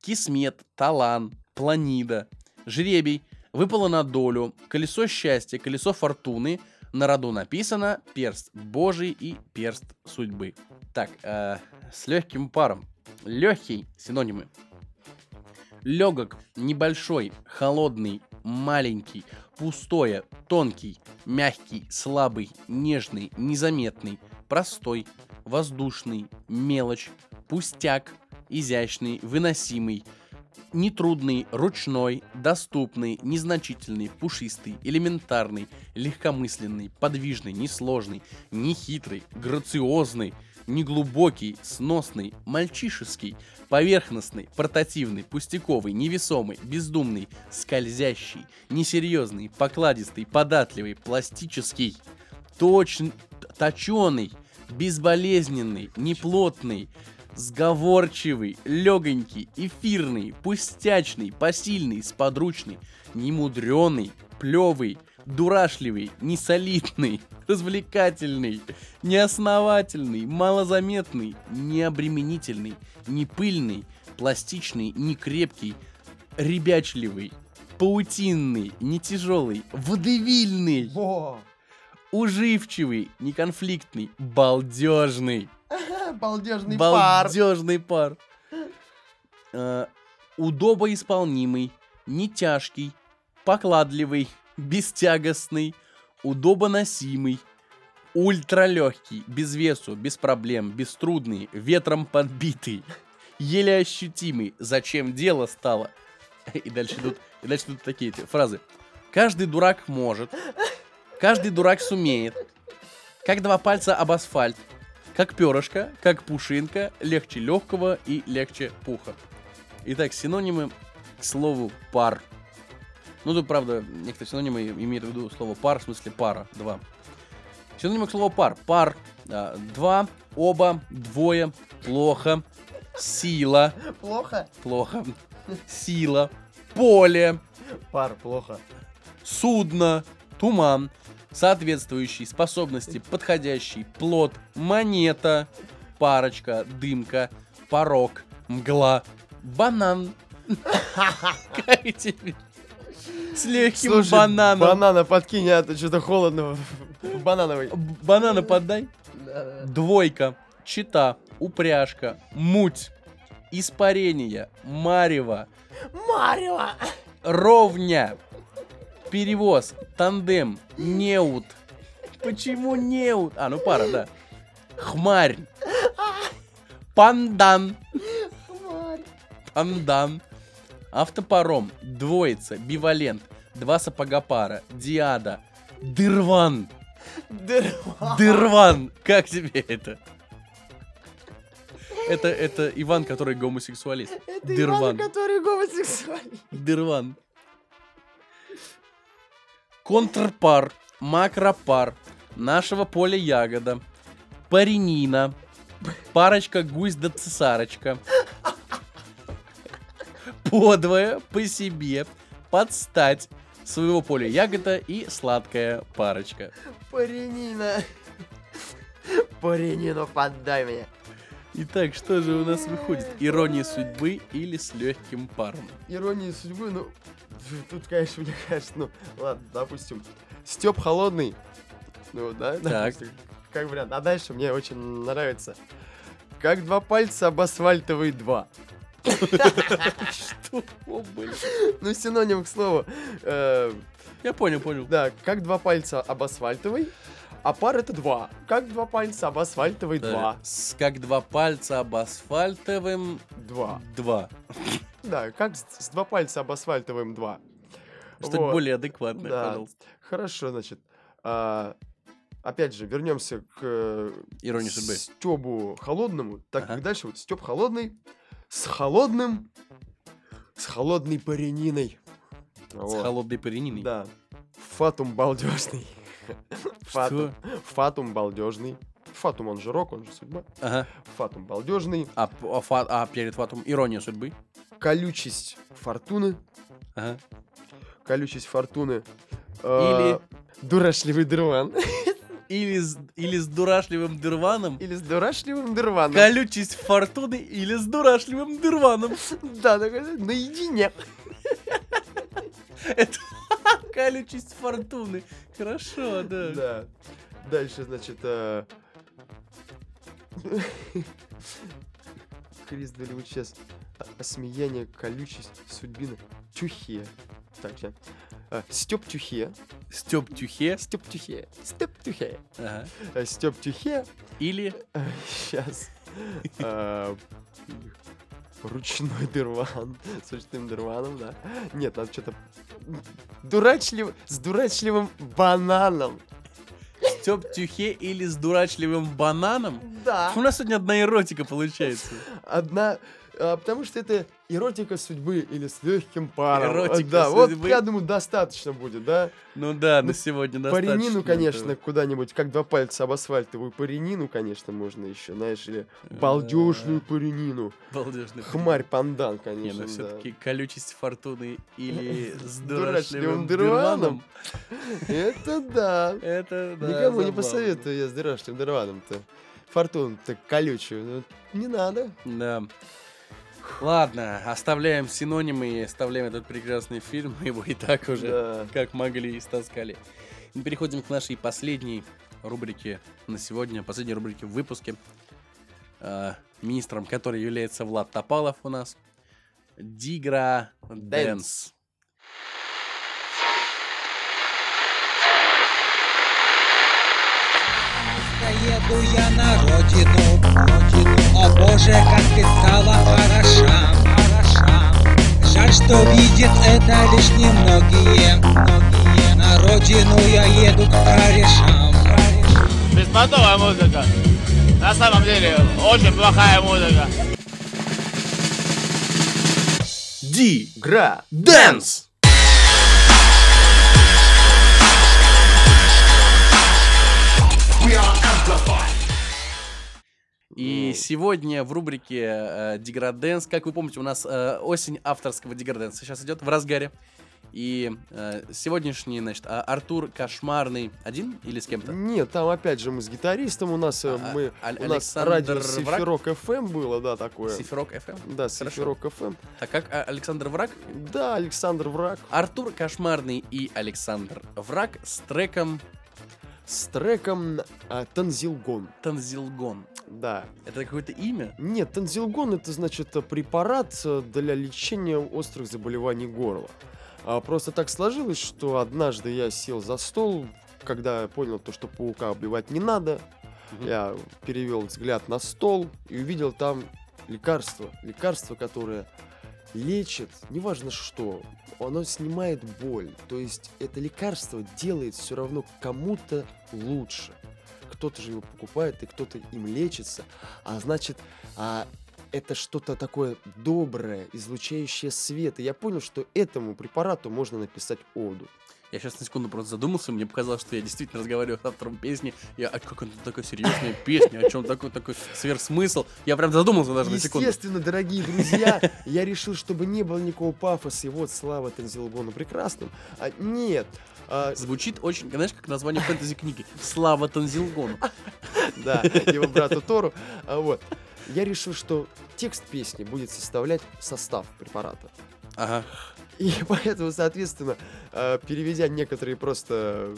Кисмет, Талан, Планида, Жребий, Выпало на долю, Колесо счастья, Колесо фортуны, на роду написано Перст Божий и Перст судьбы. Так, э, с легким паром. Легкий, синонимы. Легок, небольшой, холодный, маленький, пустое, тонкий, мягкий, слабый, нежный, незаметный, простой, воздушный, мелочь, пустяк, изящный, выносимый, нетрудный, ручной, доступный, незначительный, пушистый, элементарный, легкомысленный, подвижный, несложный, нехитрый, грациозный, неглубокий, сносный, мальчишеский, поверхностный, портативный, пустяковый, невесомый, бездумный, скользящий, несерьезный, покладистый, податливый, пластический, точный, точеный, безболезненный, неплотный, сговорчивый, легонький, эфирный, пустячный, посильный, сподручный, немудренный, плевый, дурашливый, несолидный, развлекательный, неосновательный, малозаметный, необременительный, непыльный, пластичный, некрепкий, ребячливый, паутинный, нетяжелый, водевильный, Во! уживчивый, неконфликтный, балдежный. Балдежный пар. Балдежный пар. Э, Удобоисполнимый, не тяжкий, покладливый, бестягостный, удобоносимый, ультралегкий, без весу, без проблем, беструдный, ветром подбитый, еле ощутимый, зачем дело стало. И дальше идут, и дальше идут такие эти фразы. Каждый дурак может, каждый дурак сумеет, как два пальца об асфальт, как перышко, как пушинка, легче легкого и легче пуха. Итак, синонимы к слову пар. Ну, тут, правда, некоторые синонимы имеют в виду слово пар, в смысле пара, два. Синонимы к слову пар. Пар, а, два, оба, двое, плохо, сила, Плохо? плохо, сила, поле, Пар, плохо. судно, туман, соответствующий, способности, подходящий, плод, монета, парочка, дымка, порог, мгла, банан. Как тебе? С легким Слушай, бананом. банана подкинь, а то что-то холодно. Банановый. Банана подай. Двойка, чита, упряжка, муть, испарение, марево, Марио! ровня, перевоз, тандем, неут. Почему неут? А, ну пара, да. Хмарь. Пандан. Пандан. Автопаром, двоица, бивалент, два сапога пара, диада, дырван. Дырван. Как тебе это? Это, это Иван, который гомосексуалист. Дырван. который гомосексуальный. Дырван. Контрпар, макропар, нашего поля ягода, паренина, парочка гусь да цесарочка, подвое, по себе, подстать, своего поля ягода и сладкая парочка. Паренина. Паренину поддай мне. Итак, что же у нас выходит? Ирония судьбы или с легким паром? Ирония судьбы, ну... Тут, конечно, мне кажется, ну... Ладно, допустим. Степ холодный. Ну, да, Так. допустим, Как вариант. А дальше мне очень нравится. Как два пальца об асфальтовый два. Что? Ну, синоним к слову. Э, Я понял, понял. Да, как два пальца об асфальтовый, а пар это два. Как два пальца об асфальтовый Да, два. с- Как два пальца об асфальтовым Два. два. Да, как с, два пальца об асфальтовым два. Что-то Вот. более адекватное, Да. пожалуйста. Хорошо, значит. а, опять же, вернемся к э, Ирония судьбы. Стебу холодному. Так Ага. как дальше вот Степ холодный с холодным, с холодной парениной. С холодной парениной. Да. Фатум балдежный. Фатум, фатум балдежный. Фатум он же рок, он же судьба. Ага. Фатум балдежный. А, а фа- а перед фатом ирония судьбы. Колючесть фортуны. Ага. Колючесть фортуны. э, Или- Дурашливый дырван. Или с, или с дурашливым дырваном. Или с дурашливым дырваном. Колючесть фортуны или с дурашливым дырваном. Да, такой, наедине. Это колючесть фортуны. Хорошо, да. Да. Дальше, значит... Крис Долливуд сейчас. осмеяние, колючесть, судьбина, тюхе. Так, сейчас. Степ тюхе, Степ Тюхе. Степ тюхе, Степ тюхе, Ага. Степ тюхе. Или Сейчас. Ручной дырван. С ручным дырваном, да. Нет, надо что-то... Дурачлив... С дурачливым бананом. Степ Тюхе или с дурачливым бананом. Да. У нас сегодня одна эротика получается. Одна... а, потому что это эротика судьбы или с легким паром. Эротика да, вот судьбы. я думаю, достаточно будет, да? Ну да, Ну, на сегодня достаточно. ренину, конечно, куда-нибудь, как два пальца об асфальтовую по ренину, конечно, можно еще, знаешь, или балдежную по ренину. Балдежный. Хмарь пандан, Не, конечно, ну да. все-таки колючесть фортуны или с дурашливым дурашливым дырваном. Это да. Это да, Никому не посоветую я с дырашливым дырваном-то. Фортуну-то колючую. ну, Не надо. Да. Ладно, оставляем синонимы и оставляем этот прекрасный фильм. Мы его и так уже Да. как могли истаскали. Мы переходим к нашей последней рубрике на сегодня, последней рубрике в выпуске. Э, министром, который является Влад Топалов у нас. Дигра Дэнс. Еду я на родину, родину. О боже, как ты стала хороша, хороша. Жаль, что видят это лишь немногие, многие. На родину я еду к корешам. Беспонтовая музыка. На самом деле, очень плохая музыка. Дигра И сегодня в рубрике э, Деграденс, как вы помните, у нас э, осень авторского Деграденса сейчас идет в разгаре. И э, сегодняшний, значит, а, Артур Кошмарный один или с кем-то? Нет, там опять же мы с гитаристом, у нас э, А, мы, Аль- у нас радио? Сифирок FM было, да, такое. Сифирок FM. Да, Хорошо. Сифирок FM. Так как а, Александр Враг? Да, Александр Враг Артур Кошмарный и Александр Враг с треком с треком а, Танзилгон. Танзилгон. Да. Это какое-то имя? Нет, танзилгон это значит препарат э, для лечения острых заболеваний горла. А просто так сложилось, что однажды я сел за стол, когда понял то, что паука убивать не надо, Мгм. я перевел взгляд на стол и увидел там лекарство. Лекарство, которое лечит, неважно что, оно снимает боль. То есть это лекарство делает все равно кому-то лучше. Кто-то же его покупает, и кто-то им лечится. А значит, а это что-то такое доброе, излучающее свет. И я понял, что этому препарату можно написать оду. Я сейчас на секунду просто задумался, мне показалось, что я действительно разговариваю с автором песни. Я, а как это такая серьезная песня, о чем такой такой сверхсмысл? Я прям задумался даже на секунду. Естественно, дорогие друзья, я решил, чтобы не было никакого пафоса. И вот слава Танзилгону прекрасным. А, нет, а, Звучит очень, знаешь, как название фэнтези книги. Слава Танзилгону. да, его брату Тору. А, вот. Я решил, что текст песни будет составлять состав препарата. Ага. И поэтому, соответственно, э, переведя некоторые просто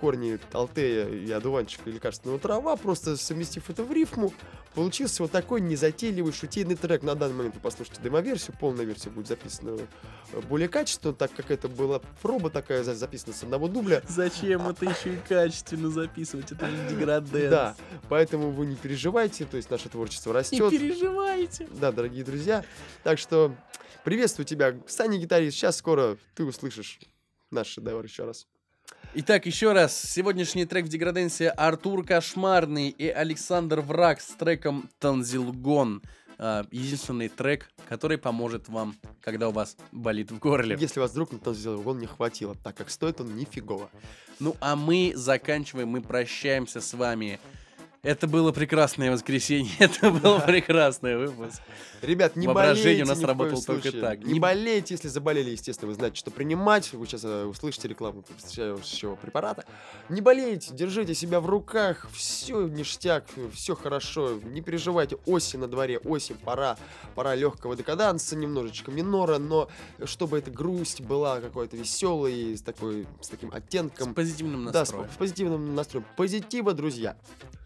корни алтея и одуванчика и лекарственного трава, просто совместив это в рифму, получился вот такой незатейливый шутейный трек. На данный момент вы послушайте демоверсию, полная версия будет записана э, более качественно, так как это была проба такая за- записана с одного дубля. Зачем это еще и качественно записывать? Это же деграденс. Да, поэтому вы не переживайте, то есть наше творчество Не растет. переживайте. Да, дорогие друзья. Так что приветствую тебя, Саня гитарист. Сейчас скоро ты услышишь наш шедевр еще раз. Итак, еще раз. Сегодняшний трек в деграденсе Артур Кошмарный и Александр Враг с треком Танзилгон. А, Единственный трек, который поможет вам, когда у вас болит в горле. Если вас вдруг на он не хватило, так как стоит он нифигово. Ну а мы заканчиваем, мы прощаемся с вами. Это было прекрасное воскресенье, это был прекрасный выпуск. Ребят, не Воображение болейте у нас работало только так. Не, Не- болейте, если заболели, естественно, вы знаете, что принимать. Вы сейчас э, услышите рекламу потрясающего препарата. Не болейте, держите себя в руках, все ништяк, все хорошо, не переживайте. Осень на дворе, осень, пора, пора легкого декаданса, немножечко минора, но чтобы эта грусть была какой-то веселой, с, такой, с таким С оттенком. позитивным Да, с, настроем. с позитивным настроем. Позитива, друзья.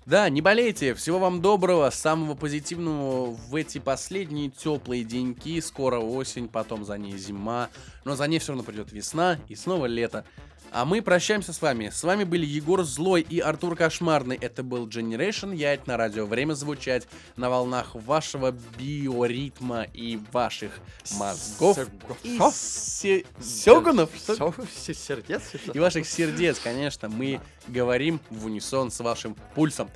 Да, не болейте, всего вам доброго, самого позитивного в эти последние теплые деньки. Скоро осень, потом за ней зима, но за ней все равно придет весна и снова лето. А мы прощаемся с вами. С вами были Егор Злой и Артур Кошмарный. Это был Generation Яйт на радио. Время звучать на волнах вашего биоритма и ваших мозгов. И се- сердец? И ваших сердец, конечно. Мы говорим в унисон с вашим пульсом.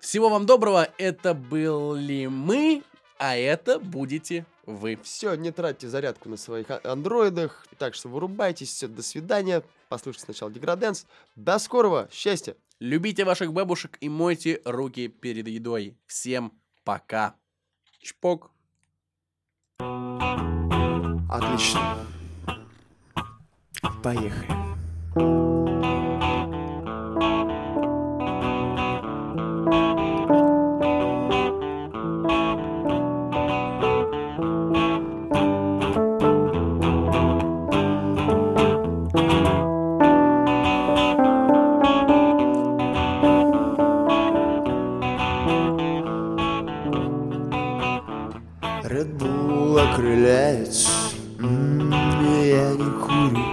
Всего вам доброго. Это были мы, а это будете вы. Все, не тратьте зарядку на своих а- андроидах. Так что вырубайтесь. Все, до свидания. Послушайте сначала Деграденс. До скорого. Счастья. Любите ваших бабушек и мойте руки перед едой. Всем пока. Чпок. Отлично. Поехали. М, я не курю.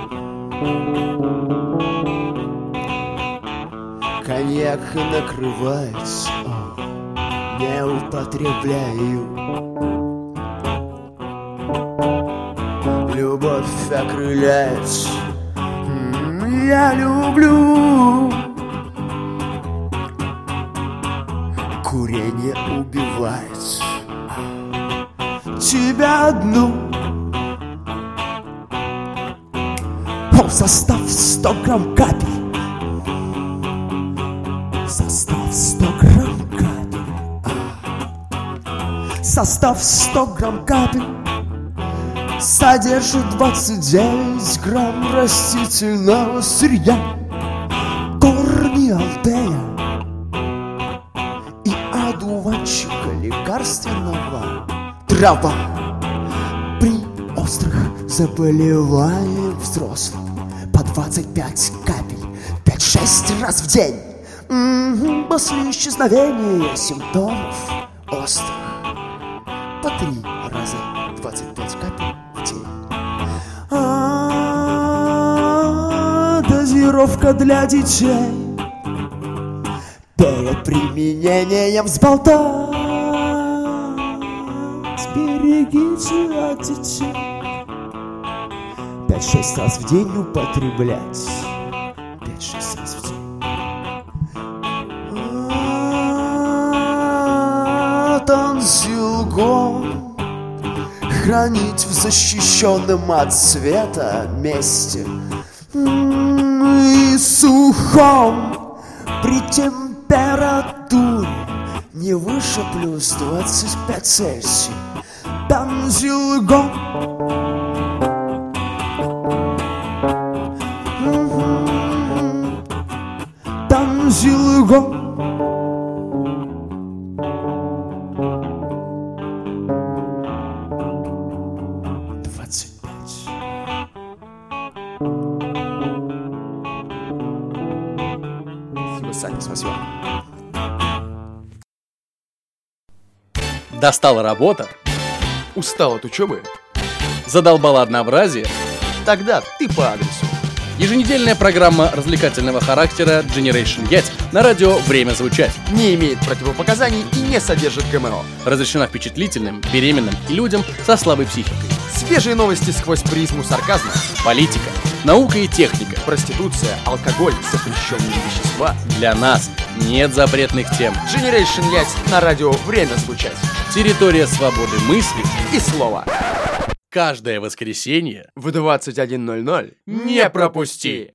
Коньяк накрывается, не употребляю. Любовь окрыляется, я люблю. Курение убивается тебя одну. О, состав 100 грамм капель. Состав 100 грамм капель. А. Состав 100 грамм капель Содержит 29 грамм растительного сырья Трава При острых заболеваниях взрослых По 25 капель 5-6 раз в день. Мгм, После исчезновения симптомов острых По 3 раза 25 капель в день. Дозировка для детей Перед применением взболтать Берегите от детей Пять-шесть раз в день употреблять. Пять-шесть раз в день. Танзилгон Хранить в защищенном от света месте. М, И сухом При температуре Не выше плюс 25 Цельсия Саня, спасибо. Достала работа, Устал от учебы? задолбала однообразие. Тогда ты по адресу. Еженедельная программа развлекательного характера Generation Yacht на радио «Время звучать». Не имеет противопоказаний и не содержит ГМО. Разрешена впечатлительным, беременным и людям со слабой психикой. Свежие новости сквозь призму сарказма. Политика, наука и техника. Проституция, алкоголь, запрещенные вещества. Для нас нет запретных тем. Generation Yacht на радио «Время звучать». Территория свободы мысли И слово. каждое воскресенье В 21.00 не пропусти!